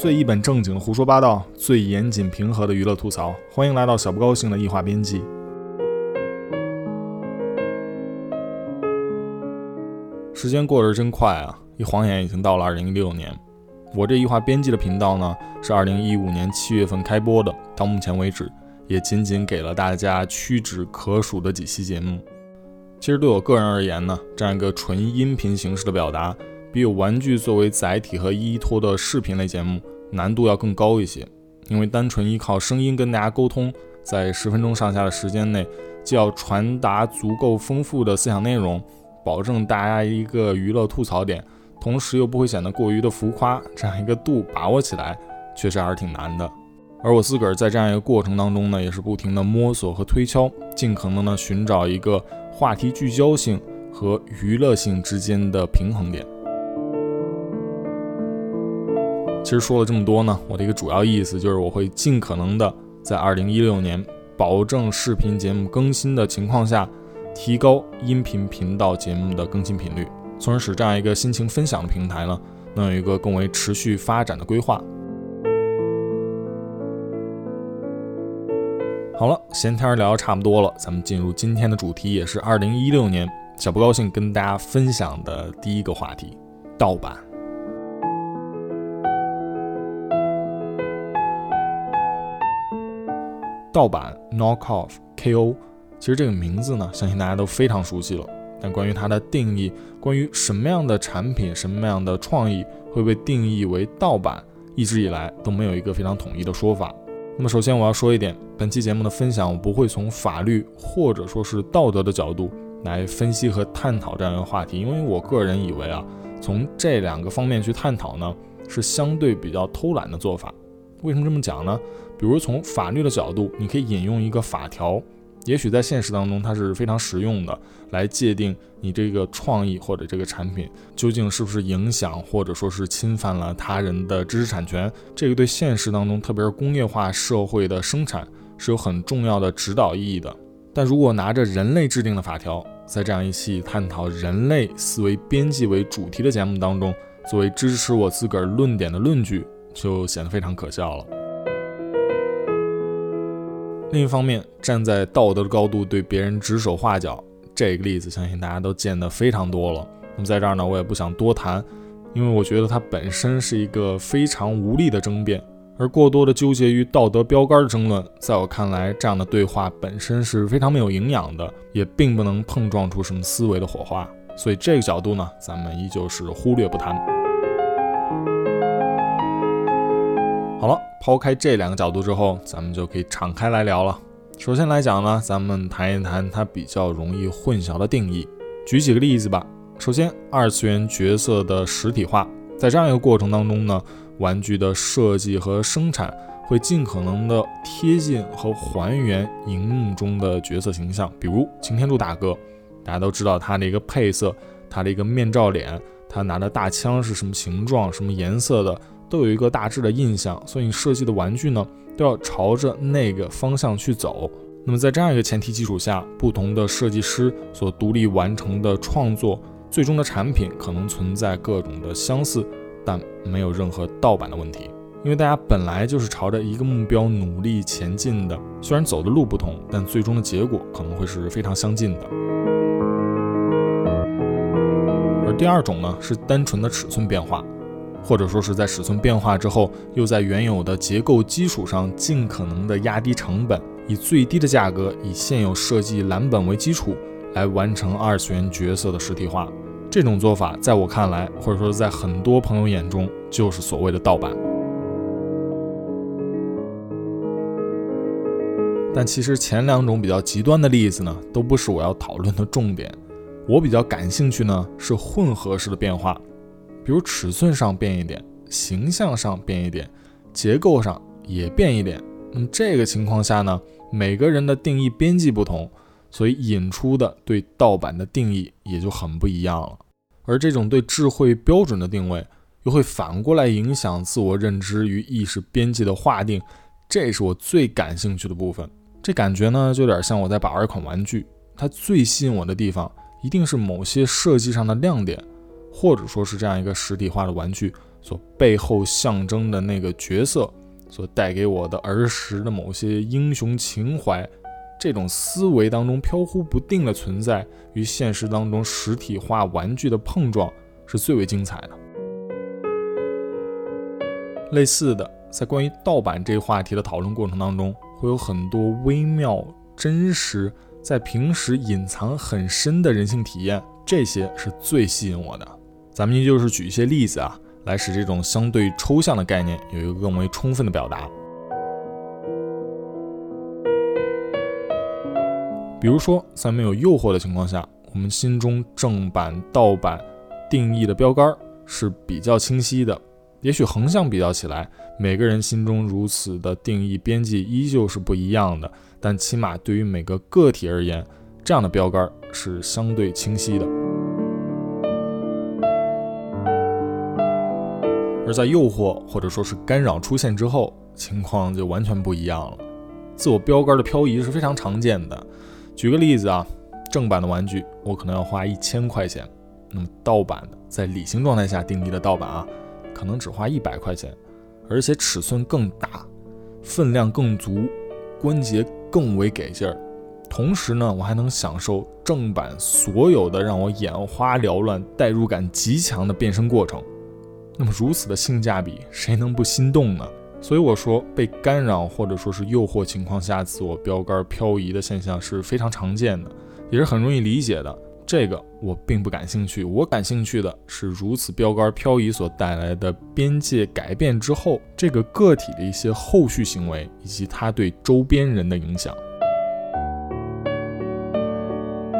最一本正经的胡说八道，最严谨平和的娱乐吐槽，欢迎来到小不高兴的异化编辑。时间过得真快啊！一晃眼已经到了二零一六年。我这异化编辑的频道呢，是二零一五年七月份开播的，到目前为止，也仅仅给了大家屈指可数的几期节目。其实对我个人而言呢，这样一个纯音频形式的表达。比有玩具作为载体和依托的视频类节目难度要更高一些，因为单纯依靠声音跟大家沟通，在十分钟上下的时间内，既要传达足够丰富的思想内容，保证大家一个娱乐吐槽点，同时又不会显得过于的浮夸，这样一个度把握起来，确实还是挺难的。而我自个儿在这样一个过程当中呢，也是不停的摸索和推敲，尽可能的寻找一个话题聚焦性和娱乐性之间的平衡点。其实说了这么多呢，我的一个主要意思就是我会尽可能的在二零一六年保证视频节目更新的情况下，提高音频频道节目的更新频率，从而使这样一个心情分享的平台呢，能有一个更为持续发展的规划。好了，闲天聊的差不多了，咱们进入今天的主题，也是二零一六年小不高兴跟大家分享的第一个话题：盗版。盗版 knock off KO，其实这个名字呢，相信大家都非常熟悉了。但关于它的定义，关于什么样的产品、什么样的创意会被定义为盗版，一直以来都没有一个非常统一的说法。那么，首先我要说一点，本期节目的分享，我不会从法律或者说是道德的角度来分析和探讨这样一个话题，因为我个人以为啊，从这两个方面去探讨呢，是相对比较偷懒的做法。为什么这么讲呢？比如从法律的角度，你可以引用一个法条，也许在现实当中它是非常实用的，来界定你这个创意或者这个产品究竟是不是影响或者说是侵犯了他人的知识产权。这个对现实当中，特别是工业化社会的生产是有很重要的指导意义的。但如果拿着人类制定的法条，在这样一期探讨人类思维边际为主题的节目当中，作为支持我自个儿论点的论据，就显得非常可笑了。另一方面，站在道德的高度对别人指手画脚，这个例子相信大家都见得非常多了。那么在这儿呢，我也不想多谈，因为我觉得它本身是一个非常无力的争辩，而过多的纠结于道德标杆的争论，在我看来，这样的对话本身是非常没有营养的，也并不能碰撞出什么思维的火花。所以这个角度呢，咱们依旧是忽略不谈。好了，抛开这两个角度之后，咱们就可以敞开来聊了。首先来讲呢，咱们谈一谈它比较容易混淆的定义。举几个例子吧。首先，二次元角色的实体化，在这样一个过程当中呢，玩具的设计和生产会尽可能的贴近和还原荧幕中的角色形象。比如擎天柱大哥，大家都知道他的一个配色，他的一个面罩脸，他拿的大枪是什么形状、什么颜色的。都有一个大致的印象，所以你设计的玩具呢，都要朝着那个方向去走。那么在这样一个前提基础下，不同的设计师所独立完成的创作，最终的产品可能存在各种的相似，但没有任何盗版的问题，因为大家本来就是朝着一个目标努力前进的，虽然走的路不同，但最终的结果可能会是非常相近的。而第二种呢，是单纯的尺寸变化。或者说是在尺寸变化之后，又在原有的结构基础上尽可能的压低成本，以最低的价格，以现有设计蓝本为基础，来完成二次元角色的实体化。这种做法，在我看来，或者说在很多朋友眼中，就是所谓的盗版。但其实前两种比较极端的例子呢，都不是我要讨论的重点。我比较感兴趣呢，是混合式的变化。比如尺寸上变一点，形象上变一点，结构上也变一点。那么这个情况下呢，每个人的定义边际不同，所以引出的对盗版的定义也就很不一样了。而这种对智慧标准的定位，又会反过来影响自我认知与意识边际的划定。这是我最感兴趣的部分。这感觉呢，就有点像我在把玩一款玩具，它最吸引我的地方，一定是某些设计上的亮点。或者说是这样一个实体化的玩具所背后象征的那个角色，所带给我的儿时的某些英雄情怀，这种思维当中飘忽不定的存在，与现实当中实体化玩具的碰撞，是最为精彩的。类似的，在关于盗版这一话题的讨论过程当中，会有很多微妙、真实，在平时隐藏很深的人性体验，这些是最吸引我的。咱们依旧是举一些例子啊，来使这种相对抽象的概念有一个更为充分的表达。比如说，在没有诱惑的情况下，我们心中正版、盗版定义的标杆是比较清晰的。也许横向比较起来，每个人心中如此的定义边际依旧是不一样的，但起码对于每个个体而言，这样的标杆是相对清晰的。而在诱惑或者说是干扰出现之后，情况就完全不一样了。自我标杆的漂移是非常常见的。举个例子啊，正版的玩具我可能要花一千块钱，那么盗版的，在理性状态下定义的盗版啊。可能只花一百块钱，而且尺寸更大，分量更足，关节更为给劲儿。同时呢，我还能享受正版所有的让我眼花缭乱、代入感极强的变身过程。那么如此的性价比，谁能不心动呢？所以我说，被干扰或者说是诱惑情况下，自我标杆漂移的现象是非常常见的，也是很容易理解的。这个我并不感兴趣，我感兴趣的是如此标杆漂移所带来的边界改变之后，这个个体的一些后续行为以及它对周边人的影响。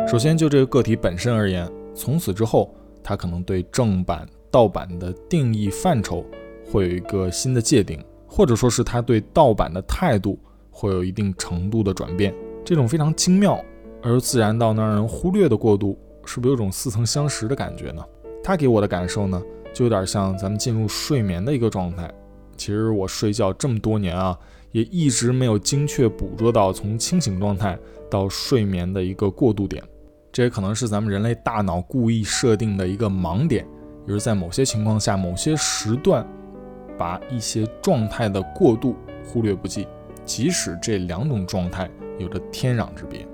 首先，就这个个体本身而言，从此之后，他可能对正版、盗版的定义范畴会有一个新的界定，或者说是他对盗版的态度会有一定程度的转变。这种非常精妙。而又自然到能让人忽略的过渡，是不是有种似曾相识的感觉呢？它给我的感受呢，就有点像咱们进入睡眠的一个状态。其实我睡觉这么多年啊，也一直没有精确捕捉到从清醒状态到睡眠的一个过渡点。这也可能是咱们人类大脑故意设定的一个盲点，也是在某些情况下、某些时段，把一些状态的过渡忽略不计，即使这两种状态有着天壤之别。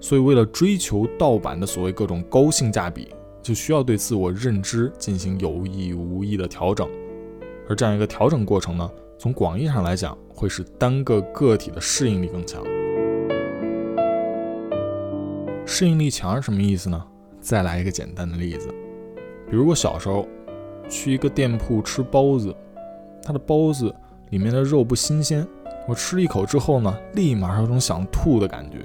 所以，为了追求盗版的所谓各种高性价比，就需要对自我认知进行有意无意的调整。而这样一个调整过程呢，从广义上来讲，会使单个个体的适应力更强。适应力强是什么意思呢？再来一个简单的例子，比如我小时候去一个店铺吃包子，它的包子里面的肉不新鲜，我吃一口之后呢，立马有种想吐的感觉。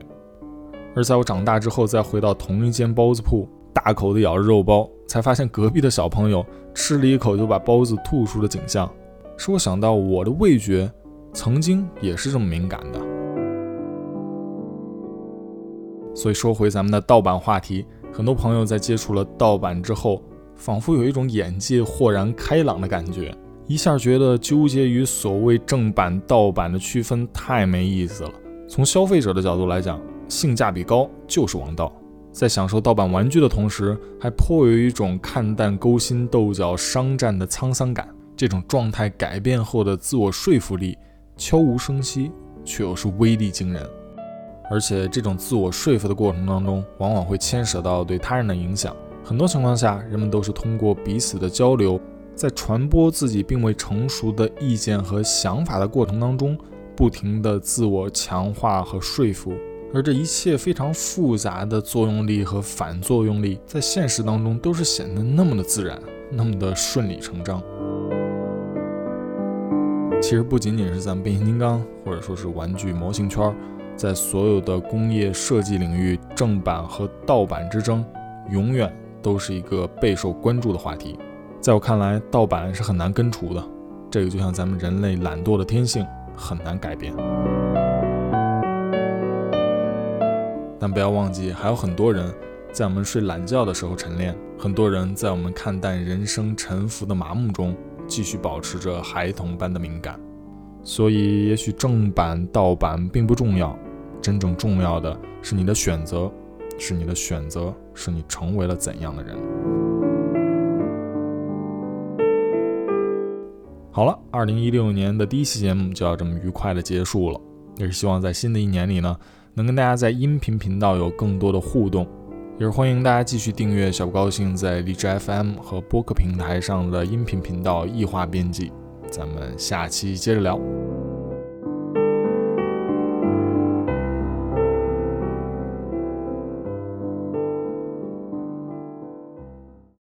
而在我长大之后，再回到同一间包子铺，大口的咬着肉包，才发现隔壁的小朋友吃了一口就把包子吐出的景象，使我想到我的味觉曾经也是这么敏感的。所以说回咱们的盗版话题，很多朋友在接触了盗版之后，仿佛有一种眼界豁然开朗的感觉，一下觉得纠结于所谓正版盗版的区分太没意思了。从消费者的角度来讲，性价比高就是王道，在享受盗版玩具的同时，还颇有一种看淡勾心斗角、商战的沧桑感。这种状态改变后的自我说服力，悄无声息，却又是威力惊人。而且，这种自我说服的过程当中，往往会牵涉到对他人的影响。很多情况下，人们都是通过彼此的交流，在传播自己并未成熟的意见和想法的过程当中，不停的自我强化和说服。而这一切非常复杂的作用力和反作用力，在现实当中都是显得那么的自然，那么的顺理成章。其实不仅仅是咱们变形金刚，或者说是玩具模型圈，在所有的工业设计领域，正版和盗版之争，永远都是一个备受关注的话题。在我看来，盗版是很难根除的，这个就像咱们人类懒惰的天性，很难改变。但不要忘记，还有很多人在我们睡懒觉的时候晨练，很多人在我们看淡人生沉浮的麻木中，继续保持着孩童般的敏感。所以，也许正版盗版并不重要，真正重要的是你的选择，是你的选择，是你成为了怎样的人。好了，二零一六年的第一期节目就要这么愉快的结束了，也是希望在新的一年里呢，能跟大家在音频频道有更多的互动，也是欢迎大家继续订阅小不高兴在荔枝 FM 和播客平台上的音频频道异化编辑，咱们下期接着聊。